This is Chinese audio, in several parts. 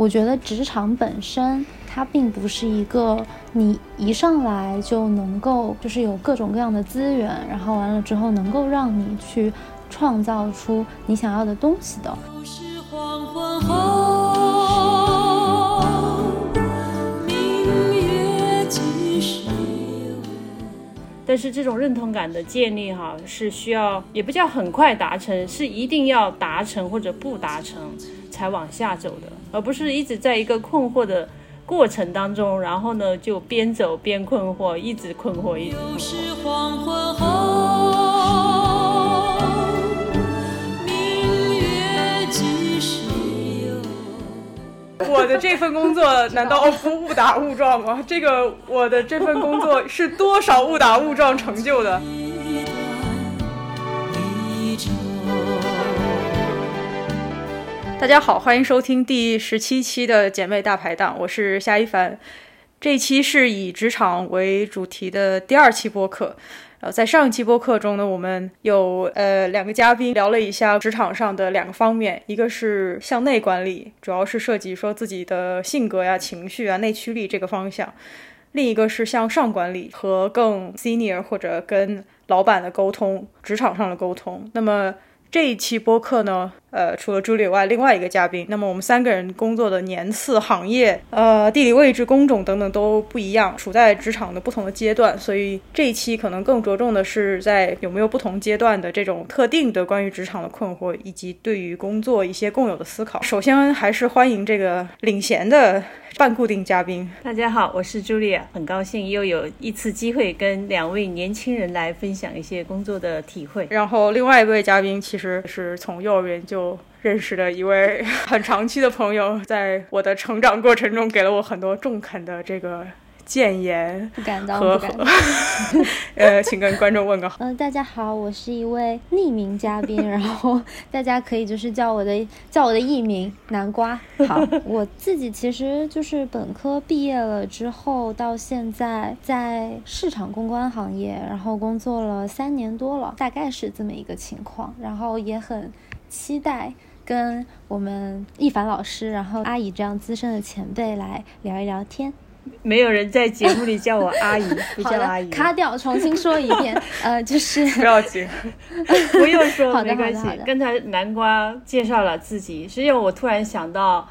我觉得职场本身它并不是一个你一上来就能够就是有各种各样的资源，然后完了之后能够让你去创造出你想要的东西的。但是这种认同感的建立，哈，是需要也不叫很快达成，是一定要达成或者不达成才往下走的，而不是一直在一个困惑的过程当中，然后呢就边走边困惑，一直困惑，一直困惑。我的这份工作难道不 误打误撞吗？这个我的这份工作是多少误打误撞成就的？大家好，欢迎收听第十七期的姐妹大排档，我是夏一凡。这一期是以职场为主题的第二期播客。呃，在上一期播客中呢，我们有呃两个嘉宾聊了一下职场上的两个方面，一个是向内管理，主要是涉及说自己的性格呀、情绪啊、内驱力这个方向；另一个是向上管理和更 senior 或者跟老板的沟通，职场上的沟通。那么这一期播客呢？呃，除了朱莉以外，另外一个嘉宾。那么我们三个人工作的年次、行业、呃，地理位置、工种等等都不一样，处在职场的不同的阶段。所以这一期可能更着重的是在有没有不同阶段的这种特定的关于职场的困惑，以及对于工作一些共有的思考。首先还是欢迎这个领衔的半固定嘉宾。大家好，我是朱莉亚，很高兴又有一次机会跟两位年轻人来分享一些工作的体会。然后另外一位嘉宾其实是从幼儿园就。认识的一位 很长期的朋友，在我的成长过程中给了我很多中肯的这个谏言。不敢当，不敢当。呃，请跟观众问个好。嗯，大家好，我是一位匿名嘉宾，然后大家可以就是叫我的叫我的艺名南瓜。好，我自己其实就是本科毕业了之后，到现在在市场公关行业，然后工作了三年多了，大概是这么一个情况，然后也很期待。跟我们一凡老师，然后阿姨这样资深的前辈来聊一聊天。没有人在节目里叫我阿姨，不叫阿姨。卡掉，重新说一遍。呃，就是不要紧，不用说，没关系。刚才南瓜介绍了自己，实际上我突然想到，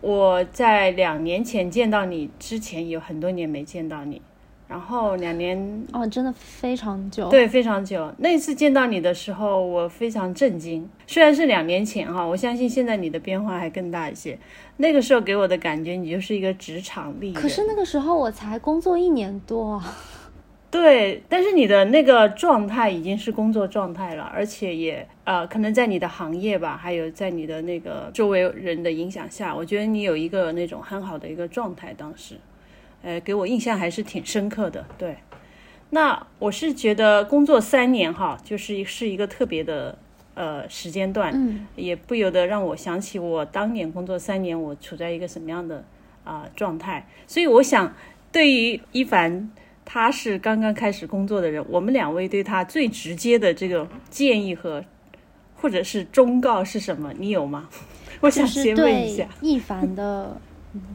我在两年前见到你之前，有很多年没见到你。然后两年哦，真的非常久，对，非常久。那次见到你的时候，我非常震惊。虽然是两年前哈，我相信现在你的变化还更大一些。那个时候给我的感觉，你就是一个职场丽人。可是那个时候我才工作一年多。对，但是你的那个状态已经是工作状态了，而且也呃，可能在你的行业吧，还有在你的那个周围人的影响下，我觉得你有一个那种很好的一个状态，当时。呃，给我印象还是挺深刻的。对，那我是觉得工作三年哈，就是是一个特别的呃时间段，嗯，也不由得让我想起我当年工作三年，我处在一个什么样的啊状态。所以我想，对于一凡，他是刚刚开始工作的人，我们两位对他最直接的这个建议和或者是忠告是什么？你有吗？我想先问一下一凡的。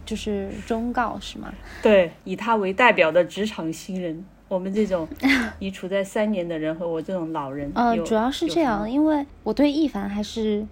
就是忠告是吗？对，以他为代表的职场新人，我们这种 已处在三年的人和我这种老人，呃，主要是这样，因为我对一凡还是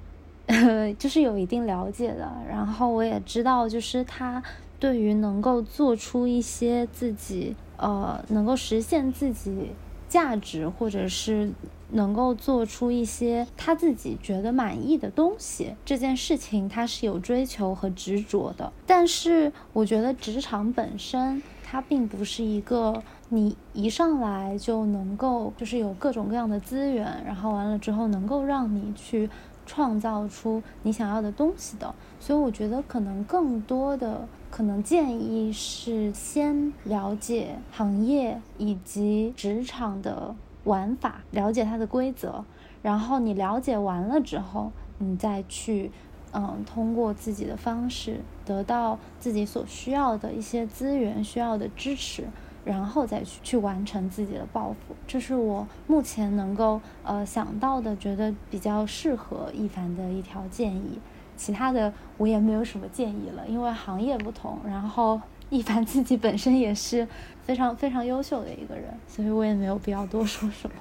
就是有一定了解的，然后我也知道，就是他对于能够做出一些自己呃能够实现自己价值，或者是。能够做出一些他自己觉得满意的东西，这件事情他是有追求和执着的。但是我觉得职场本身，它并不是一个你一上来就能够就是有各种各样的资源，然后完了之后能够让你去创造出你想要的东西的。所以我觉得可能更多的可能建议是先了解行业以及职场的。玩法，了解它的规则，然后你了解完了之后，你再去，嗯，通过自己的方式得到自己所需要的一些资源、需要的支持，然后再去去完成自己的抱负。这是我目前能够呃想到的，觉得比较适合一凡的一条建议。其他的我也没有什么建议了，因为行业不同。然后一凡自己本身也是非常非常优秀的一个人，所以我也没有必要多说什么。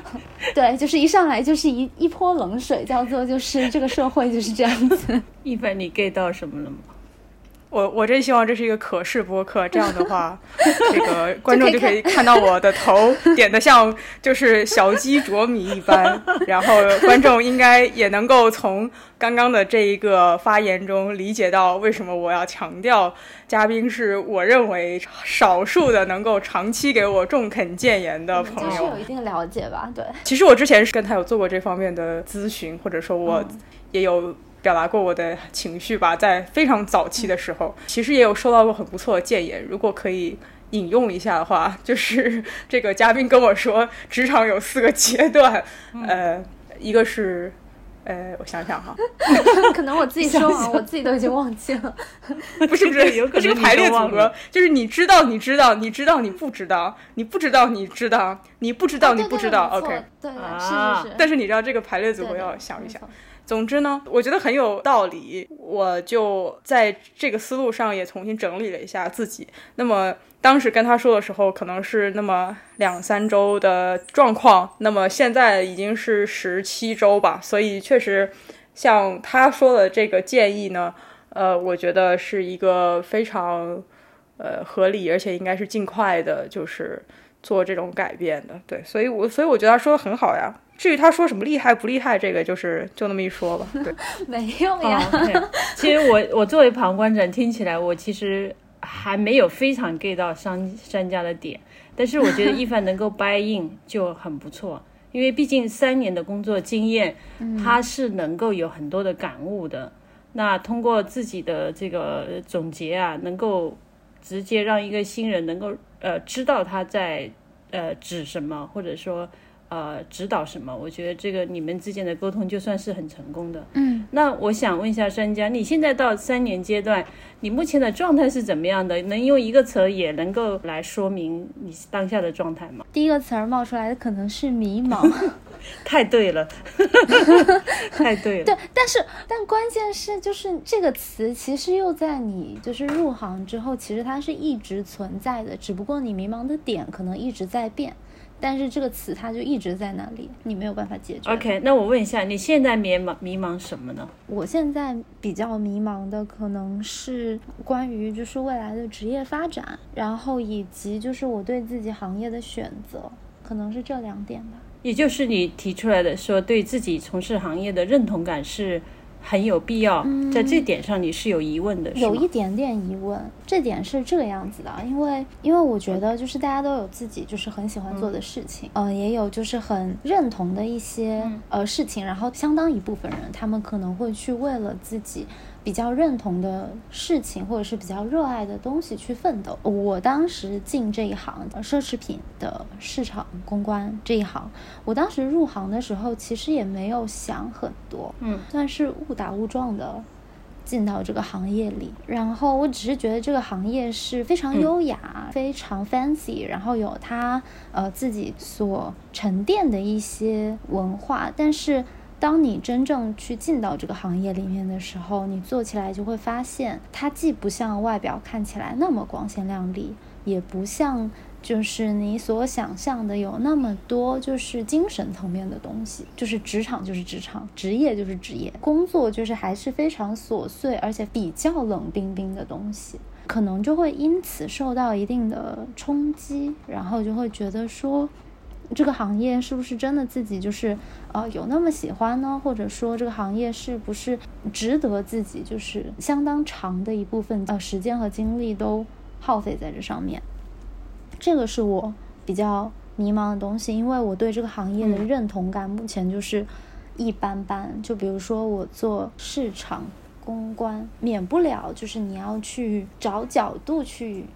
对，就是一上来就是一一泼冷水，叫做就是这个社会就是这样子。一凡，你 get 到什么了吗？我我真希望这是一个可视播客，这样的话，这个观众就可以看到我的头点的像就是小鸡啄米一般，然后观众应该也能够从刚刚的这一个发言中理解到为什么我要强调嘉宾是我认为少数的能够长期给我中肯谏言的朋友，就是有一定了解吧？对，其实我之前是跟他有做过这方面的咨询，或者说我也有。表达过我的情绪吧，在非常早期的时候，其实也有收到过很不错的建言。如果可以引用一下的话，就是 这个嘉宾跟我说，职场有四个阶段，呃，一个是，呃，我想想哈，可能我自己说完，我自己都已经忘记了。不是不是，有这个排列组合，就是你知道，你知道，你知道，你不知道，你不知道，你知道，你不知道，你不知道。OK，对，是是是。但是你知道这个排列组合要想一想。总之呢，我觉得很有道理，我就在这个思路上也重新整理了一下自己。那么当时跟他说的时候，可能是那么两三周的状况，那么现在已经是十七周吧。所以确实，像他说的这个建议呢，呃，我觉得是一个非常呃合理，而且应该是尽快的，就是做这种改变的。对，所以我所以我觉得他说的很好呀。至于他说什么厉害不厉害，这个就是就那么一说吧。对，没用呀。其实我 我作为旁观者听起来，我其实还没有非常 get 到商商家的点，但是我觉得一凡能够 buy in 就很不错，因为毕竟三年的工作经验，他是能够有很多的感悟的。那通过自己的这个总结啊，能够直接让一个新人能够呃知道他在呃指什么，或者说。呃，指导什么？我觉得这个你们之间的沟通就算是很成功的。嗯，那我想问一下专家，你现在到三年阶段，你目前的状态是怎么样的？能用一个词儿也能够来说明你当下的状态吗？第一个词儿冒出来的可能是迷茫。太对了，太对了。对，但是但关键是就是这个词其实又在你就是入行之后，其实它是一直存在的，只不过你迷茫的点可能一直在变。但是这个词它就一直在那里，你没有办法解决。OK，那我问一下，你现在迷茫迷茫什么呢？我现在比较迷茫的可能是关于就是未来的职业发展，然后以及就是我对自己行业的选择，可能是这两点吧。也就是你提出来的说对自己从事行业的认同感是。很有必要，在这点上你是有疑问的，有一点点疑问。这点是这个样子的，因为因为我觉得就是大家都有自己就是很喜欢做的事情，嗯，也有就是很认同的一些呃事情，然后相当一部分人他们可能会去为了自己。比较认同的事情，或者是比较热爱的东西去奋斗。我当时进这一行，奢侈品的市场公关这一行，我当时入行的时候，其实也没有想很多，嗯，算是误打误撞的进到这个行业里。然后我只是觉得这个行业是非常优雅、非常 fancy，然后有它呃自己所沉淀的一些文化，但是。当你真正去进到这个行业里面的时候，你做起来就会发现，它既不像外表看起来那么光鲜亮丽，也不像就是你所想象的有那么多就是精神层面的东西。就是职场就是职场，职业就是职业，工作就是还是非常琐碎而且比较冷冰冰的东西，可能就会因此受到一定的冲击，然后就会觉得说。这个行业是不是真的自己就是呃有那么喜欢呢？或者说这个行业是不是值得自己就是相当长的一部分呃时间和精力都耗费在这上面？这个是我比较迷茫的东西，因为我对这个行业的认同感目前就是一般般。就比如说我做市场公关，免不了就是你要去找角度去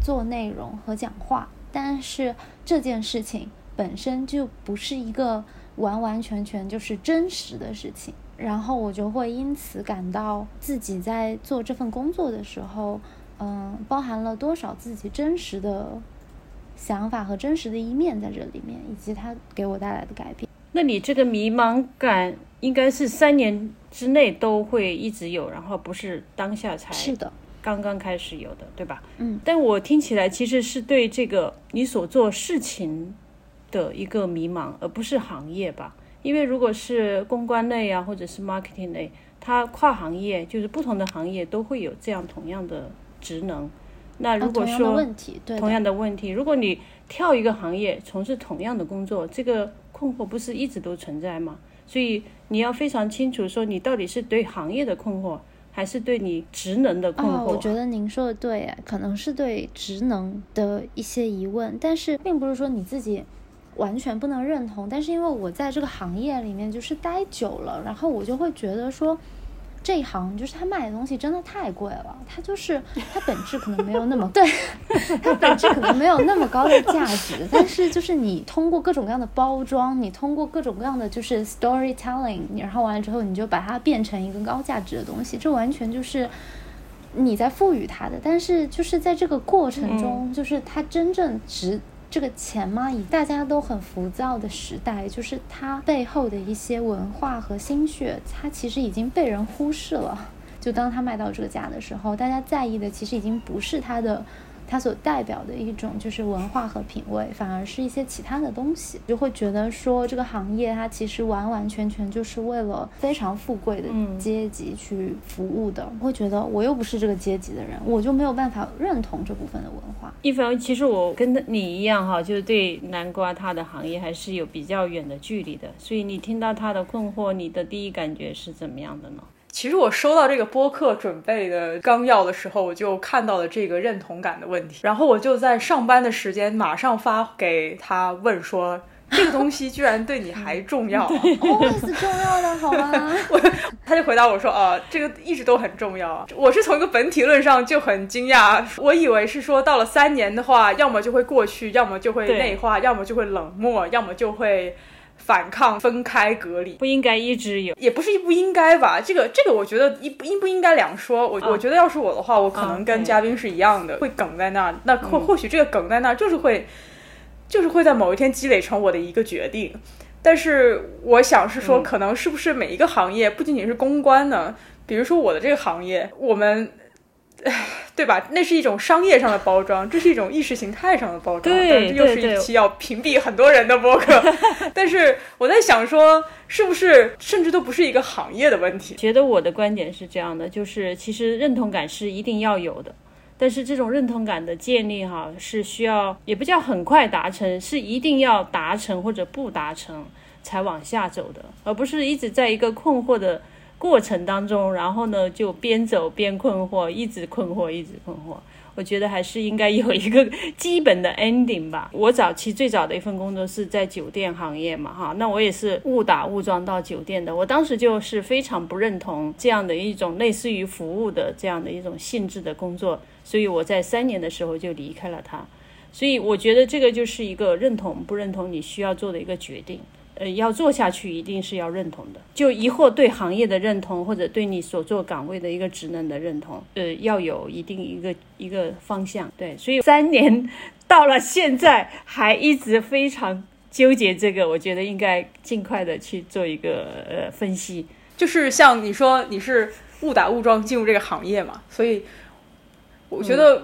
做内容和讲话，但是这件事情。本身就不是一个完完全全就是真实的事情，然后我就会因此感到自己在做这份工作的时候，嗯，包含了多少自己真实的想法和真实的一面在这里面，以及它给我带来的改变。那你这个迷茫感应该是三年之内都会一直有，然后不是当下才是的，刚刚开始有的，对吧？嗯，但我听起来其实是对这个你所做事情的一个迷茫，而不是行业吧？因为如果是公关类啊，或者是 marketing 类，它跨行业就是不同的行业都会有这样同样的职能。那如果同样的说问题，对同样的问题，如果你跳一个行业从事同样的工作，这个困惑不是一直都存在吗？所以你要非常清楚说，你到底是对行业的困惑，还是对你职能的困惑？哦，我觉得您说的对，哎可能是对职能的一些疑问，但是并不是说你自己完全不能认同。但是因为我在这个行业里面就是待久了，然后我就会觉得说。这一行就是他卖的东西真的太贵了，它就是它本质可能没有那么 对，它本质可能没有那么高的价值，但是就是你通过各种各样的包装，你通过各种各样的就是 storytelling，然后完了之后你就把它变成一个高价值的东西，这完全就是你在赋予它的。但是就是在这个过程中，就是它真正值这个钱吗？以大家都很浮躁的时代，就是它背后的一些文化和心血，它其实已经被人忽视了。就当它卖到这个价的时候，大家在意的其实已经不是它的。它所代表的一种就是文化和品味，反而是一些其他的东西，就会觉得说这个行业它其实完完全全就是为了非常富贵的阶级去服务的。会觉得我又不是这个阶级的人，我就没有办法认同这部分的文化。一凡，其实我跟你一样哈，就是对南瓜它的行业还是有比较远的距离的。所以你听到他的困惑，你的第一感觉是怎么样的呢？其实我收到这个播客准备的纲要的时候，我就看到了这个认同感的问题，然后我就在上班的时间马上发给他问说，这个东西居然对你还重要、啊？always 重要的好吗？我他就回答我说，啊，这个一直都很重要啊。我是从一个本体论上就很惊讶，我以为是说到了三年的话，要么就会过去，要么就会内化，要么就会冷漠，要么就会。反抗、分开、隔离，不应该一直有。也不是不应该吧？这个这个，我觉得应应不应该两说。我、啊我觉得要是我的话，我可能跟嘉宾是一样的，会梗在那儿。那或或许这个梗在那儿，就是会，就是会在某一天积累成我的一个决定。但是我想是说，嗯可能是不是每一个行业，不仅仅是公关呢？比如说我的这个行业，我们。对吧？那是一种商业上的包装，这是一种意识形态上的包装。对但这又是一期要屏蔽很多人的播客。但是我在想说，是不是甚至都不是一个行业的问题？觉得我的观点是这样的，就是其实认同感是一定要有的，但是这种认同感的建立哈，是需要也不叫很快达成，是一定要达成或者不达成才往下走的，而不是一直在一个困惑的过程当中，然后呢就边走边困惑，一直困惑，一直困惑。我觉得还是应该有一个 基本的 ending 吧。我早期最早的一份工作是在酒店行业嘛，哈，那我也是误打误撞到酒店的。我当时就是非常不认同这样的一种类似于服务的这样的一种性质的工作，所以我在三年的时候就离开了它。所以我觉得这个就是一个认同不认同你需要做的一个决定。呃，要做下去一定是要认同的。就疑惑对行业的认同，或者对你所做岗位的一个职能的认同，呃，要有一定一个一个方向。对，所以 三年到了现在还一直非常纠结这个，我觉得应该尽快的去做一个呃分析。就是像你说你是误打误撞进入这个行业嘛，所以我觉得、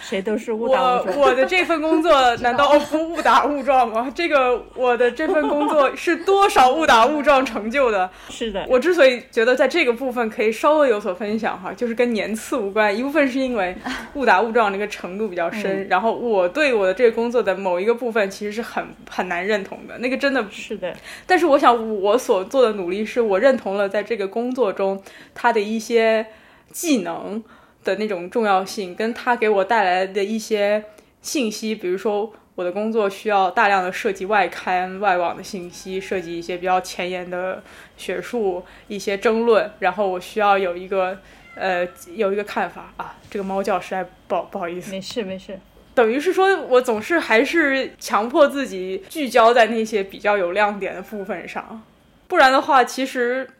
谁都是误打误撞。我我的这份工作 难道不误打误撞吗？这个我的这份工作是多少误打误撞成就的？是的，我之所以觉得在这个部分可以稍微有所分享哈，就是跟年次无关，一部分是因为误打误撞那个程度比较深，然后我对我的这个工作的某一个部分其实是很很难认同的，那个真的是的，但是我想我所做的努力是我认同了在这个工作中他的一些技能的那种重要性，跟他给我带来的一些信息，比如说。我的工作需要大量的涉及外刊、外网的信息，涉及一些比较前沿的学术一些争论，然后我需要有一个呃有一个看法啊。这个猫叫实在不好不好意思，没事没事。等于是说我总是还是强迫自己聚焦在那些比较有亮点的部分上，不然的话，其实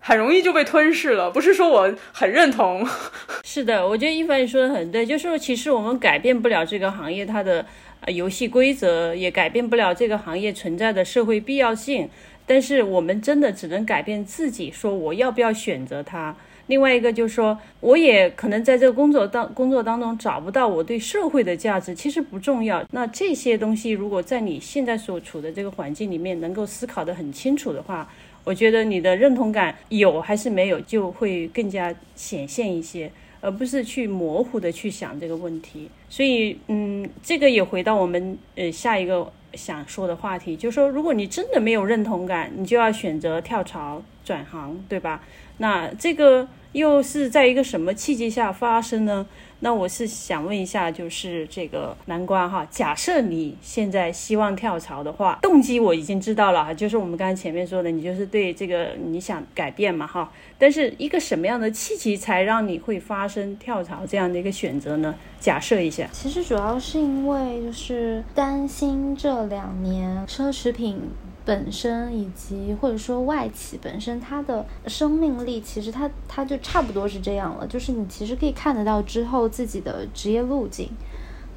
很容易就被吞噬了。不是说我很认同，是的，我觉得一凡你说的很对，就是说其实我们改变不了这个行业它的呃游戏规则，也改变不了这个行业存在的社会必要性，但是我们真的只能改变自己，说我要不要选择它。另外一个就是说，我也可能在这个工作当工作当中找不到我对社会的价值，其实不重要。那这些东西如果在你现在所处的这个环境里面能够思考得很清楚的话，我觉得你的认同感有还是没有，就会更加显现一些，而不是去模糊的去想这个问题。所以，嗯，这个也回到我们呃下一个想说的话题，就是说，如果你真的没有认同感，你就要选择跳槽转行，对吧？那这个。又是在一个什么契机下发生呢？那我是想问一下，就是这个南瓜哈，假设你现在希望跳槽的话，动机我已经知道了哈，就是我们刚才前面说的，你就是对这个你想改变嘛哈。但是一个什么样的契机才让你会发生跳槽这样的一个选择呢？假设一下，其实主要是因为就是担心这两年奢侈品。本身以及或者说外企本身，它的生命力其实它它就差不多是这样了，就是你其实可以看得到之后自己的职业路径。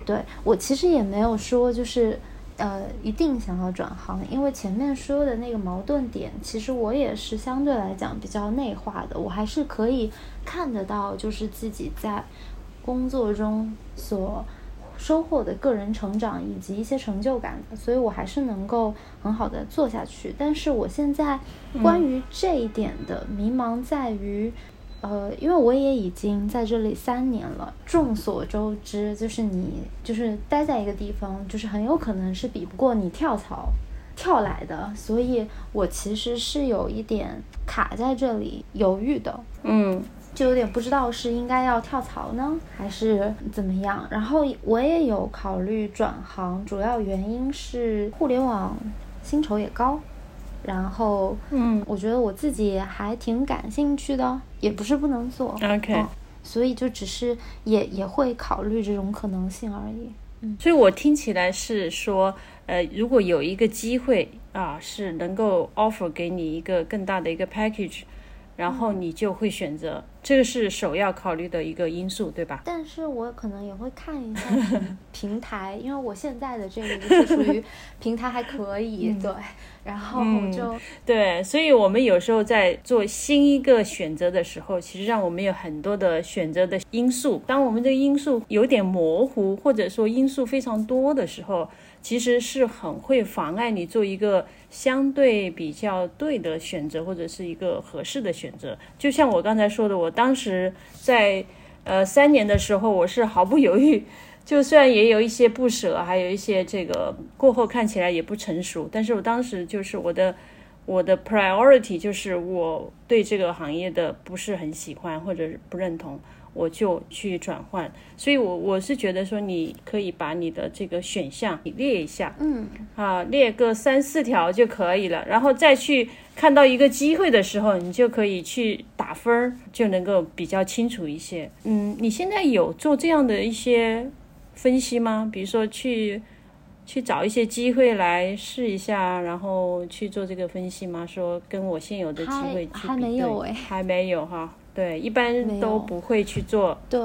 对我其实也没有说就是呃一定想要转行，因为前面说的那个矛盾点，其实我也是相对来讲比较内化的，我还是可以看得到就是自己在工作中所。收获的个人成长以及一些成就感的，所以我还是能够很好的做下去。但是我现在关于这一点的迷茫在于，呃，因为我也已经在这里三年了。众所周知，就是你就是待在一个地方，就是很有可能是比不过你跳槽跳来的。所以我其实是有一点卡在这里犹豫的。嗯。就有点不知道是应该要跳槽呢，还是怎么样。然后我也有考虑转行，主要原因是互联网薪酬也高，然后嗯，我觉得我自己还挺感兴趣的，也不是不能做。OK，所以就只是也也会考虑这种可能性而已。嗯，所以我听起来是说，呃，如果有一个机会啊，是能够 offer 给你一个更大的一个 package。然后你就会选择，这个是首要考虑的一个因素，对吧？但是我可能也会看一下平台，因为我现在的这个就是属于 平台还可以，对。然后就对，所以我们有时候在做新一个选择的时候，其实让我们有很多的选择的因素。当我们这个因素有点模糊，或者说因素非常多的时候。其实是很会妨碍你做一个相对比较对的选择，或者是一个合适的选择。就像我刚才说的，我当时在呃三年的时候，我是毫不犹豫，就虽然也有一些不舍，还有一些这个过后看起来也不成熟，但是我当时就是我的我的 priority 就是我对这个行业的不是很喜欢或者不认同。我就去转换，所以，我我是觉得说，你可以把你的这个选项你列一下，嗯，啊，列个三四条就可以了，然后再去看到一个机会的时候，你就可以去打分儿，就能够比较清楚一些。嗯，你现在有做这样的一些分析吗？比如说去去找一些机会来试一下，然后去做这个分析吗？说跟我现有的机会去还没有哎，还没有哈。对，一般都不会去做。对，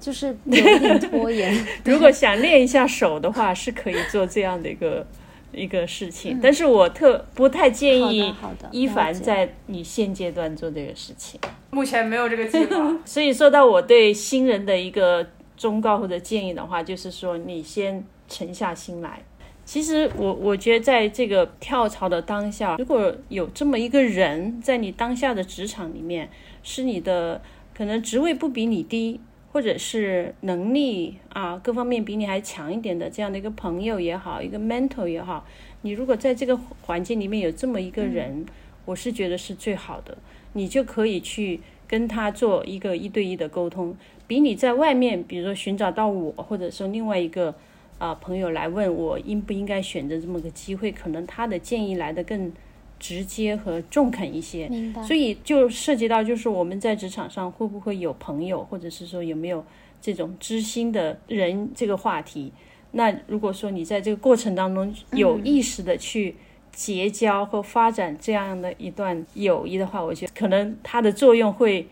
就是有点拖延。如果想练一下手的话，是可以做这样的一个一个事情。但是我特不太建议一凡在你现阶段做这个事情。目前没有这个计划。所以说到我对新人的一个忠告或者建议的话，就是说你先沉下心来。其实我我觉得在这个跳槽的当下，如果有这么一个人在你当下的职场里面。是你的可能职位不比你低，或者是能力啊各方面比你还强一点的这样的一个朋友也好，一个 mentor 也好，你如果在这个环境里面有这么一个人，我是觉得是最好的，你就可以去跟他做一个一对一的沟通，比你在外面，比如说寻找到我，或者说另外一个啊朋友来问我应不应该选择这么个机会，可能他的建议来的更。直接和中肯一些，明白所以就涉及到就是我们在职场上会不会有朋友，或者是说有没有这种知心的人这个话题。那如果说你在这个过程当中有意识的去结交和发展这样的一段友谊的话，我觉得可能它的作用会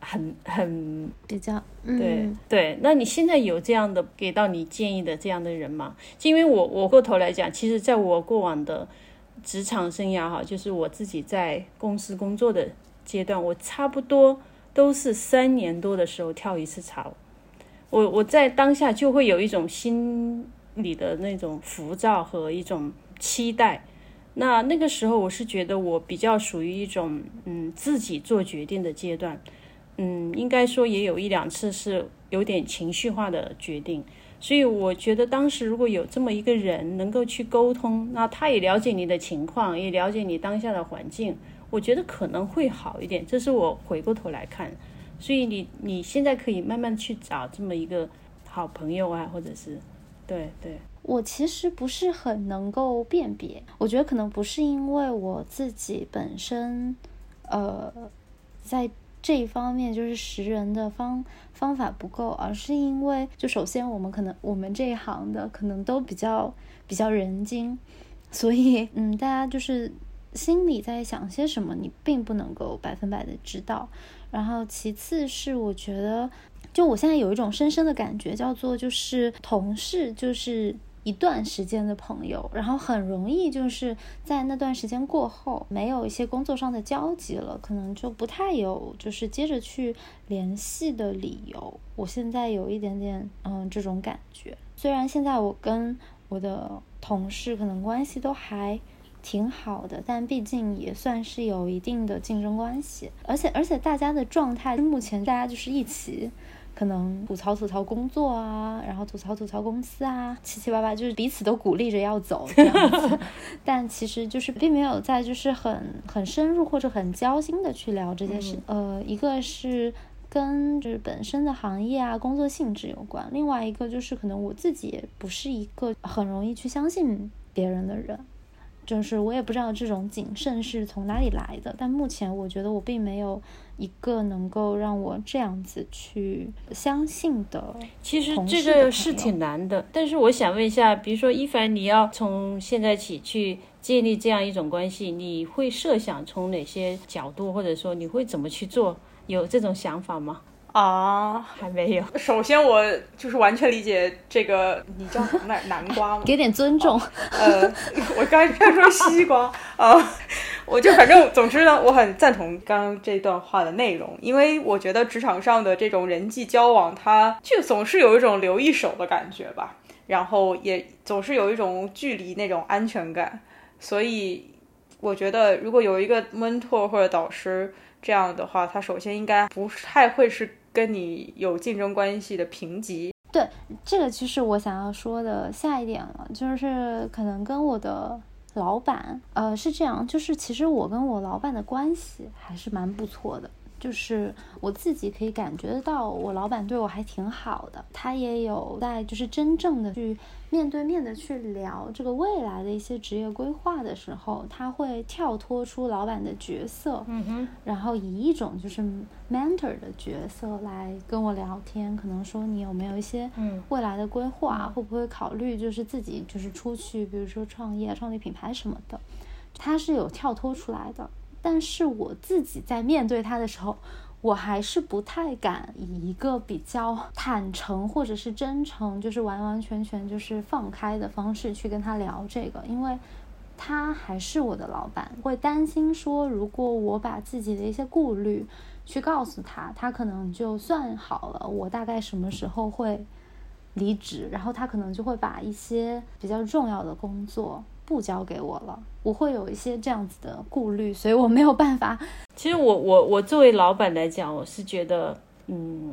很很比较对对。那你现在有这样的给到你建议的这样的人吗？因为我我过头来讲，其实在我过往的职场生涯哈，就是我自己在公司工作的阶段，我差不多都是三年多的时候跳一次槽。我我在当下就会有一种心理的那种浮躁和一种期待。那那个时候，我是觉得我比较属于一种嗯自己做决定的阶段，嗯，应该说也有一两次是有点情绪化的决定。所以我觉得当时如果有这么一个人能够去沟通，那他也了解你的情况，也了解你当下的环境，我觉得可能会好一点。这是我回过头来看。所以你你现在可以慢慢去找这么一个好朋友啊，或者是，对对。我其实不是很能够辨别，我觉得可能不是因为我自己本身，呃，在这一方面就是识人的方方法不够，而是因为就首先我们可能我们这一行的可能都比较比较人精，所以嗯，大家就是心里在想些什么，你并不能够百分百的知道。然后，其次是我觉得，就我现在有一种深深的感觉，叫做就是同事就是一段时间的朋友，然后很容易就是在那段时间过后，没有一些工作上的交集了，可能就不太有就是接着去联系的理由。我现在有一点点嗯这种感觉，虽然现在我跟我的同事可能关系都还。挺好的，但毕竟也算是有一定的竞争关系，而且而且大家的状态，目前大家就是一起，可能吐槽吐槽工作啊，然后吐槽吐槽公司啊，七七八八就是彼此都鼓励着要走这样子，但其实就是并没有在就是很很深入或者很交心的去聊这件事。呃，一个是跟就是本身的行业啊工作性质有关，另外一个就是可能我自己也不是一个很容易去相信别人的人。就是我也不知道这种谨慎是从哪里来的，但目前我觉得我并没有一个能够让我这样子去相信的。其实这个是挺难的，但是我想问一下，比如说一凡，你要从现在起去建立这样一种关系，你会设想从哪些角度，或者说你会怎么去做？有这种想法吗？啊，还没有。首先，我就是完全理解这个，你叫什么来？南瓜吗？给点尊重。呃，我刚才说西瓜啊，我就反正总之呢，我很赞同刚刚这段话的内容，因为我觉得职场上的这种人际交往，它就总是有一种留一手的感觉吧，然后也总是有一种距离那种安全感，所以我觉得如果有一个 mentor 或者导师这样的话，他首先应该不太会是。跟你有竞争关系的评级，对这个其实我想要说的下一点了，就是可能跟我的老板，呃，是这样，就是其实我跟我老板的关系还是蛮不错的。就是我自己可以感觉得到，我老板对我还挺好的，他也有在就是真正的去面对面的去聊这个未来的一些职业规划的时候，他会跳脱出老板的角色，嗯哼，然后以一种就是 mentor 的角色来跟我聊天，可能说你有没有一些未来的规划，会不会考虑就是自己就是出去，比如说创业、创立品牌什么的，他是有跳脱出来的。但是我自己在面对他的时候，我还是不太敢以一个比较坦诚或者是真诚，就是完完全全就是放开的方式去跟他聊这个，因为他还是我的老板，会担心说，如果我把自己的一些顾虑去告诉他，他可能就算好了，我大概什么时候会离职，然后他可能就会把一些比较重要的工作。不交给我了，我会有一些这样子的顾虑，所以我没有办法。其实我我我作为老板来讲，我是觉得，嗯，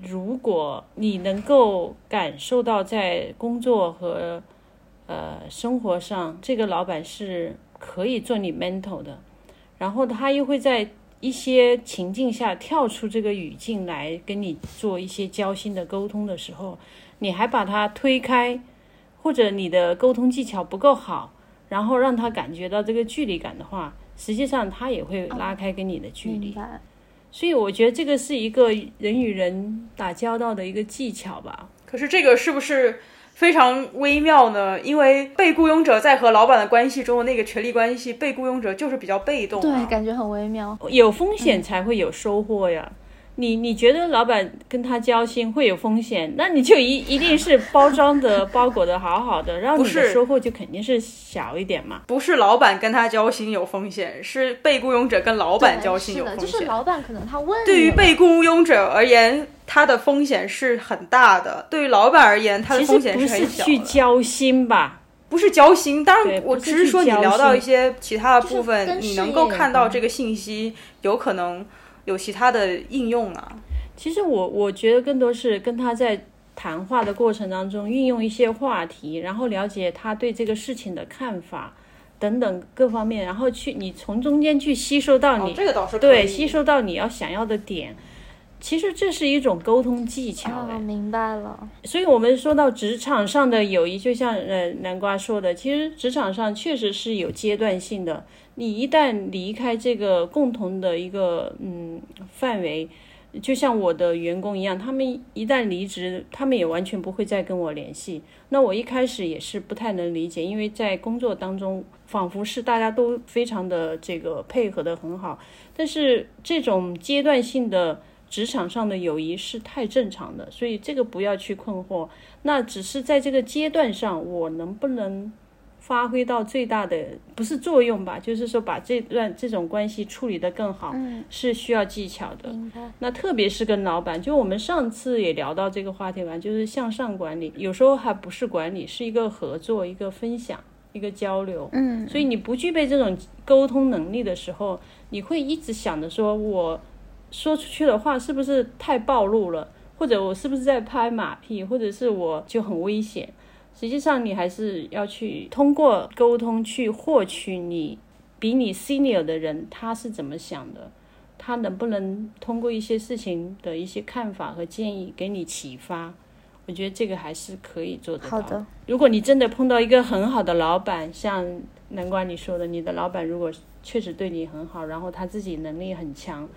如果你能够感受到在工作和呃生活上，这个老板是可以做你 mental 的，然后他又会在一些情境下跳出这个语境来跟你做一些交心的沟通的时候，你还把他推开。或者你的沟通技巧不够好，然后让他感觉到这个距离感的话，实际上他也会拉开跟你的距离。所以我觉得这个是一个人与人打交道的一个技巧吧。可是这个是不是非常微妙呢？因为被雇佣者在和老板的关系中的那个权力关系，被雇佣者就是比较被动、啊，对，感觉很微妙。有风险才会有收获呀。你你觉得老板跟他交心会有风险，那你就一一定是包装的包裹的好好的，然后你的不是收获就肯定是小一点嘛。不是老板跟他交心有风险，是被雇佣者跟老板交心，有风险。就是老板可能他问对于被雇佣者而言，他的风险是很大的；对于老板而言，他的风险是很小的。去交心吧，不是交心，当然，我只是说你聊到一些其他的部分，你能够看到这个信息有可能有其他的应用啊。其实我我觉得更多是跟他在谈话的过程当中运用一些话题，然后了解他对这个事情的看法等等各方面，然后去你从中间去吸收到你、哦，这个倒是对吸收到你要想要的点。其实这是一种沟通技巧、哎哦，明白了。所以，我们说到职场上的友谊，就像呃南瓜说的，其实职场上确实是有阶段性的。你一旦离开这个共同的一个嗯范围，就像我的员工一样，他们一旦离职，他们也完全不会再跟我联系。那我一开始也是不太能理解，因为在工作当中，仿佛是大家都非常的这个配合的很好，但是这种阶段性的。职场上的友谊是太正常的，所以这个不要去困惑。那只是在这个阶段上，我能不能发挥到最大的不是作用吧？就是说把这段这种关系处理得更好，嗯，是需要技巧的。那特别是跟老板，就我们上次也聊到这个话题吧，就是向上管理，有时候还不是管理，是一个合作、一个分享、一个交流。嗯，所以你不具备这种沟通能力的时候，你会一直想着说，我说出去的话是不是太暴露了，或者我是不是在拍马屁，或者是我就很危险。实际上，你还是要去通过沟通去获取你比你 senior 的人他是怎么想的，他能不能通过一些事情的一些看法和建议给你启发。我觉得这个还是可以做得到。好的。如果你真的碰到一个很好的老板，像南瓜你说的，你的老板如果确实对你很好，然后他自己能力很强，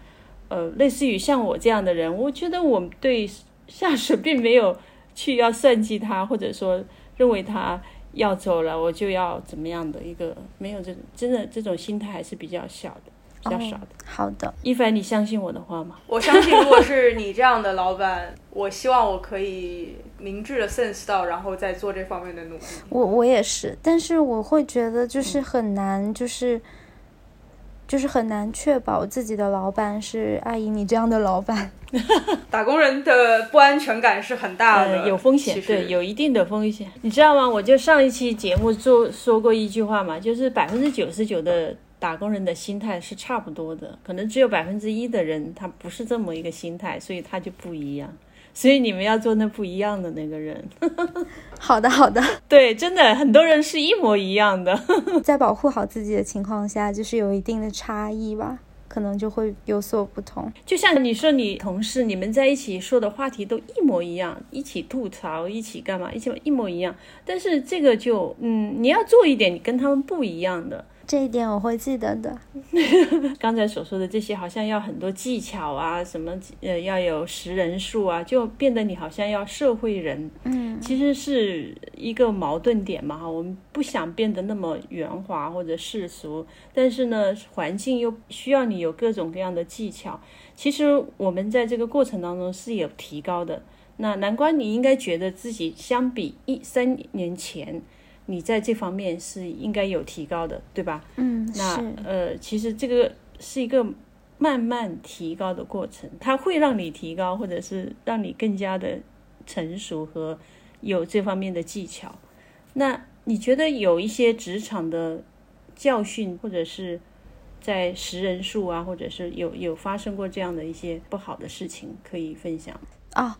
呃，类似于像我这样的人，我觉得我对下属并没有去要算计他，或者说认为他要走了，我就要怎么样的一个没有这种真的这种心态还是比较小的，比较少的。好的，一凡，你相信我的话吗？我相信，如果是你这样的老板，我希望我可以明智的 sense 到，然后再做这方面的努力。我我也是，但是我会觉得就是很难，就是。就是很难确保自己的老板是阿姨你这样的老板。打工人的不安全感是很大的，呃、有风险，对，有一定的风险。你知道吗？我就上一期节目做说过一句话嘛，就是百分之九十九的打工人的心态是差不多的，可能只有百分之一的人他不是这么一个心态，所以他就不一样。所以你们要做那不一样的那个人。好的，好的。对，真的很多人是一模一样的。在保护好自己的情况下，就是有一定的差异吧，可能就会有所不同。就像你说，你同事你们在一起说的话题都一模一样，一起吐槽，一起干嘛，一起一模一样。但是这个就，嗯，你要做一点你跟他们不一样的。这一点我会记得的。刚才所说的这些，好像要很多技巧啊，什么呃，要有识人数啊，就变得你好像要社会人。嗯，其实是一个矛盾点嘛哈。我们不想变得那么圆滑或者世俗，但是呢，环境又需要你有各种各样的技巧。其实我们在这个过程当中是有提高的。那难怪你应该觉得自己相比一三年前。你在这方面是应该有提高的，对吧？嗯，那呃，其实这个是一个慢慢提高的过程，它会让你提高，或者是让你更加的成熟和有这方面的技巧。那你觉得有一些职场的教训，或者是在识人数啊，或者是有有发生过这样的一些不好的事情，可以分享啊？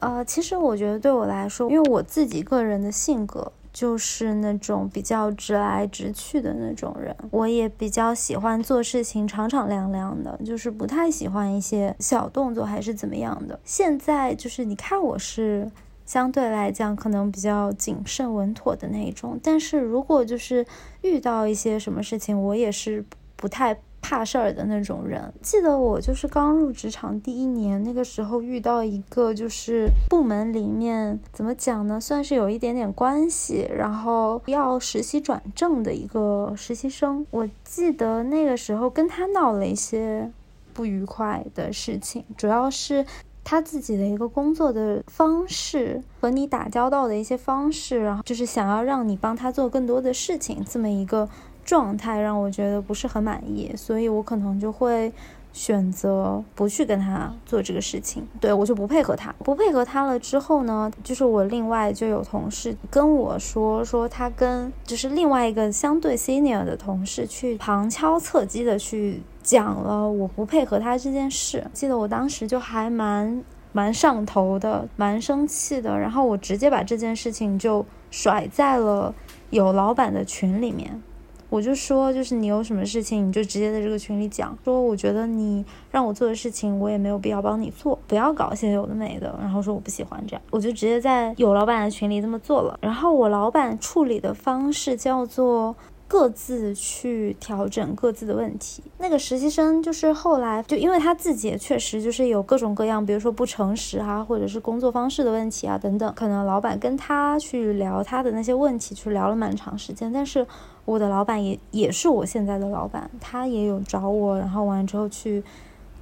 呃，其实我觉得对我来说，因为我自己个人的性格。就是那种比较直来直去的那种人，我也比较喜欢做事情敞敞亮亮的，就是不太喜欢一些小动作还是怎么样的。现在就是你看我是相对来讲可能比较谨慎稳妥的那一种，但是如果就是遇到一些什么事情，我也是不太怕事儿的那种人。记得我就是刚入职场第一年，那个时候遇到一个就是部门里面怎么讲呢，算是有一点点关系，然后要实习转正的一个实习生。我记得那个时候跟他闹了一些不愉快的事情，主要是。他自己的一个工作的方式和你打交道的一些方式，然后就是想要让你帮他做更多的事情，这么一个状态让我觉得不是很满意，所以我可能就会选择不去跟他做这个事情，对我就不配合他。不配合他了之后呢，就是我另外就有同事跟我说，说他跟就是另外一个相对 senior 的同事去旁敲侧击的去。讲了我不配合他这件事，记得我当时就还蛮蛮上头的，蛮生气的。然后我直接把这件事情就甩在了有老板的群里面，我就说，就是你有什么事情，你就直接在这个群里讲。说我觉得你让我做的事情，我也没有必要帮你做，不要搞一些有的没的。然后说我不喜欢这样，我就直接在有老板的群里这么做了。然后我老板处理的方式叫做。各自去调整各自的问题。那个实习生就是后来就因为他自己也确实就是有各种各样，比如说不诚实啊，或者是工作方式的问题啊等等。可能老板跟他去聊他的那些问题，去聊了蛮长时间。但是我的老板也也是我现在的老板，他也有找我，然后完了之后去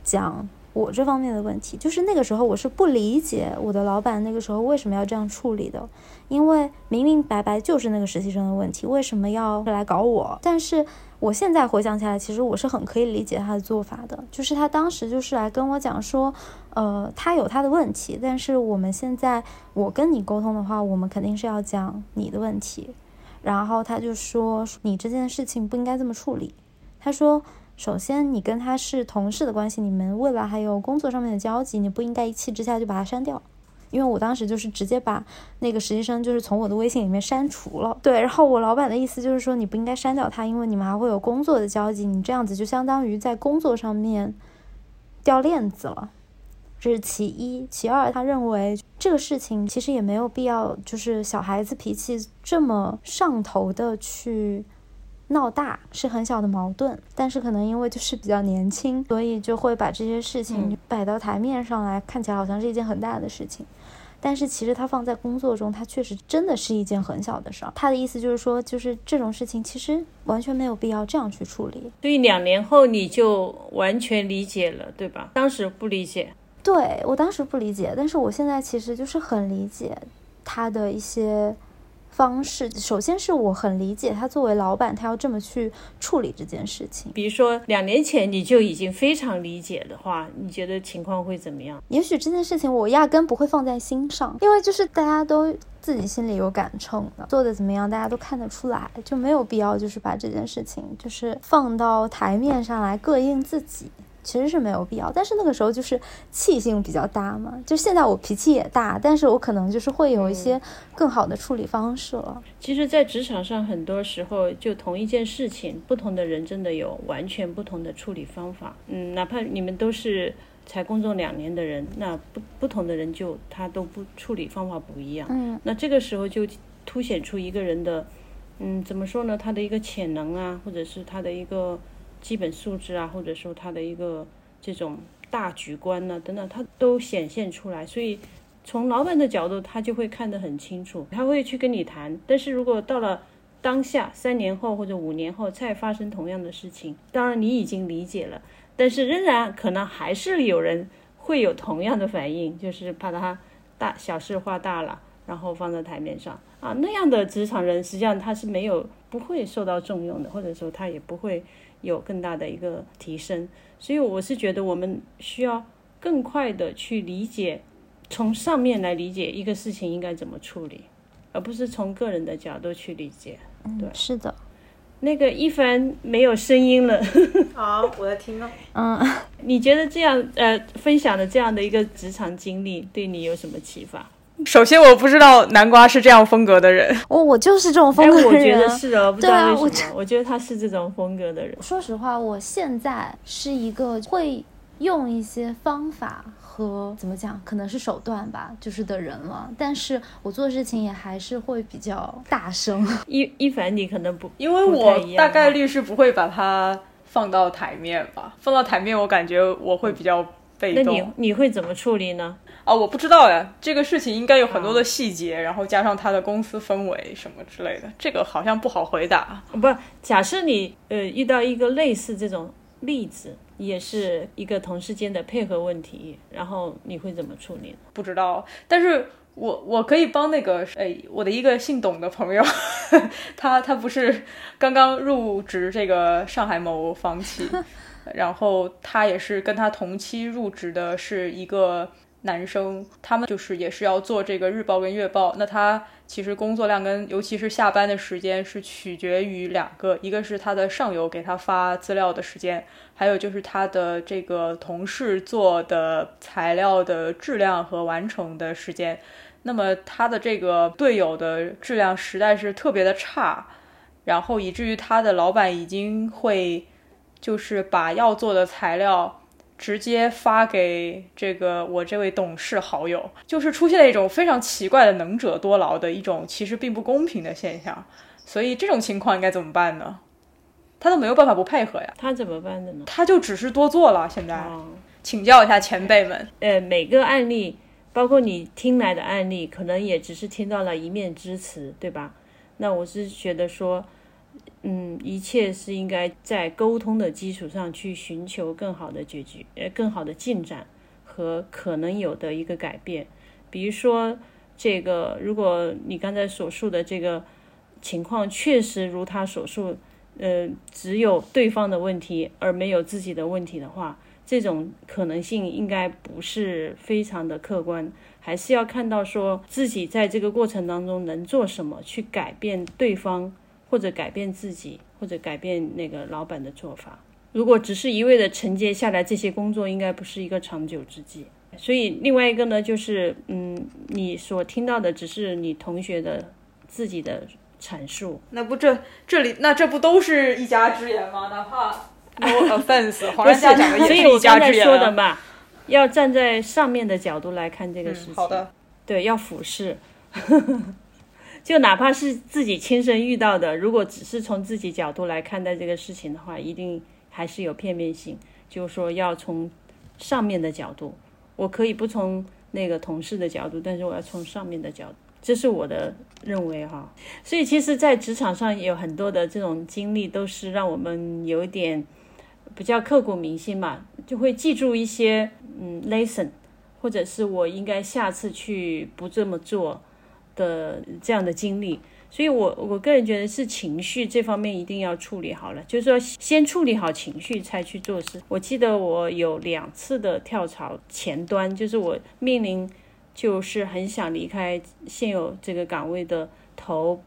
讲。我这方面的问题，就是那个时候我是不理解我的老板那个时候为什么要这样处理的，因为明明白白就是那个实习生的问题，为什么要来搞我？但是我现在回想起来，其实我是很可以理解他的做法的，就是他当时就是来跟我讲说，呃，他有他的问题，但是我们现在我跟你沟通的话，我们肯定是要讲你的问题，然后他就说你这件事情不应该这么处理，他说。首先，你跟他是同事的关系，你们未来还有工作上面的交集，你不应该一气之下就把他删掉。因为我当时就是直接把那个实习生就是从我的微信里面删除了。对，然后我老板的意思就是说你不应该删掉他，因为你们还会有工作的交集，你这样子就相当于在工作上面掉链子了。这是其一，其二，他认为这个事情其实也没有必要，就是小孩子脾气这么上头的去。闹大是很小的矛盾，但是可能因为就是比较年轻，所以就会把这些事情摆到台面上来，看起来好像是一件很大的事情。但是其实他放在工作中，他确实真的是一件很小的事儿。他的意思就是说，就是这种事情其实完全没有必要这样去处理。所以两年后你就完全理解了，对吧？当时不理解。对我当时不理解，但是我现在其实就是很理解他的一些。方式，首先是我很理解他作为老板，他要这么去处理这件事情。比如说两年前你就已经非常理解的话，你觉得情况会怎么样？也许这件事情我压根不会放在心上，因为就是大家都自己心里有杆秤的，做的怎么样，大家都看得出来，就没有必要就是把这件事情就是放到台面上来膈应自己。其实是没有必要，但是那个时候就是气性比较大嘛。就现在我脾气也大，但是我可能就是会有一些更好的处理方式了。其实，在职场上，很多时候就同一件事情，不同的人真的有完全不同的处理方法。嗯，哪怕你们都是才工作两年的人，那不不同的人就他都不处理方法不一样。嗯，那这个时候就凸显出一个人的，嗯，怎么说呢？他的一个潜能啊，或者是他的一个。基本素质啊，或者说他的一个这种大局观呢，等等，他都显现出来。所以从老板的角度，他就会看得很清楚，他会去跟你谈。但是如果到了当下，三年后或者五年后再发生同样的事情，当然你已经理解了，但是仍然可能还是有人会有同样的反应，就是把他大小事化大了，然后放在台面上啊，那样的职场人实际上他是没有不会受到重用的，或者说他也不会。有更大的一个提升，所以我是觉得我们需要更快的去理解，从上面来理解一个事情应该怎么处理，而不是从个人的角度去理解。对，是的。那个一凡没有声音了。好，我在听哦。嗯，你觉得这样呃分享的这样的一个职场经历对你有什么启发？首先，我不知道南瓜是这样风格的人。我我就是这种风格的人。我觉得是哦，不知道为什么。我觉得他是这种风格的人。说实话，我现在是一个会用一些方法和怎么讲，可能是手段吧，就是的人了。但是我做事情也还是会比较大声。一一凡，你可能不，因为我大概率是不会把它。放到台面吧。放到台面，我感觉我会比较被那动。你你会怎么处理呢？啊，我不知道呀，这个事情应该有很多的细节，然后加上他的公司氛围什么之类的，这个好像不好回答。不，假设你呃遇到一个类似这种例子，也是一个同事间的配合问题，然后你会怎么处理？不知道，但是我我可以帮那个哎，我的一个姓董的朋友，他他不是刚刚入职这个上海某房企，然后他也是跟他同期入职的是一个男生，他们就是也是要做这个日报跟月报，那他其实工作量跟尤其是下班的时间是取决于两个，一个是他的上游给他发资料的时间。还有就是他的这个同事做的材料的质量和完成的时间，那么他的这个队友的质量实在是特别的差，然后以至于他的老板已经会就是把要做的材料直接发给这个我这位董事好友，就是出现了一种非常奇怪的能者多劳的一种其实并不公平的现象，所以这种情况应该怎么办呢？他都没有办法不配合呀，他怎么办的呢？他就只是多做了。现在哦，请教一下前辈们，呃，每个案例，包括你听来的案例，可能也只是听到了一面之词，对吧？那我是觉得说，嗯，一切是应该在沟通的基础上去寻求更好的解决，呃，更好的进展和可能有的一个改变。比如说，这个如果你刚才所述的这个情况确实如他所述，呃，只有对方的问题而没有自己的问题的话，这种可能性应该不是非常的客观，还是要看到说自己在这个过程当中能做什么去改变对方，或者改变自己，或者改变那个老板的做法。如果只是一味的承接下来这些工作，应该不是一个长久之计。所以另外一个呢，就是嗯，你所听到的只是你同学的自己的阐述，那不这这里那这不都是一家之言吗？哪怕 no offense，黄不是然家讲的也所以是一家我刚才之言啊。说的嘛，要站在上面的角度来看这个事情。嗯好的，对，要俯视。就哪怕是自己亲身遇到的，如果只是从自己角度来看待这个事情的话，一定还是有片面性。就是说，要从上面的角度，我可以不从那个同事的角度，但是我要从上面的角度，这是我的认为哈。所以，其实，在职场上有很多的这种经历，都是让我们有一点比较刻骨铭心嘛，就会记住一些嗯 lesson，或者是我应该下次去不这么做的这样的经历。所以我我个人觉得是情绪这方面一定要处理好了，就是说先处理好情绪才去做事。我记得我有两次的跳槽前端，就是我面临就是很想离开现有这个岗位的头。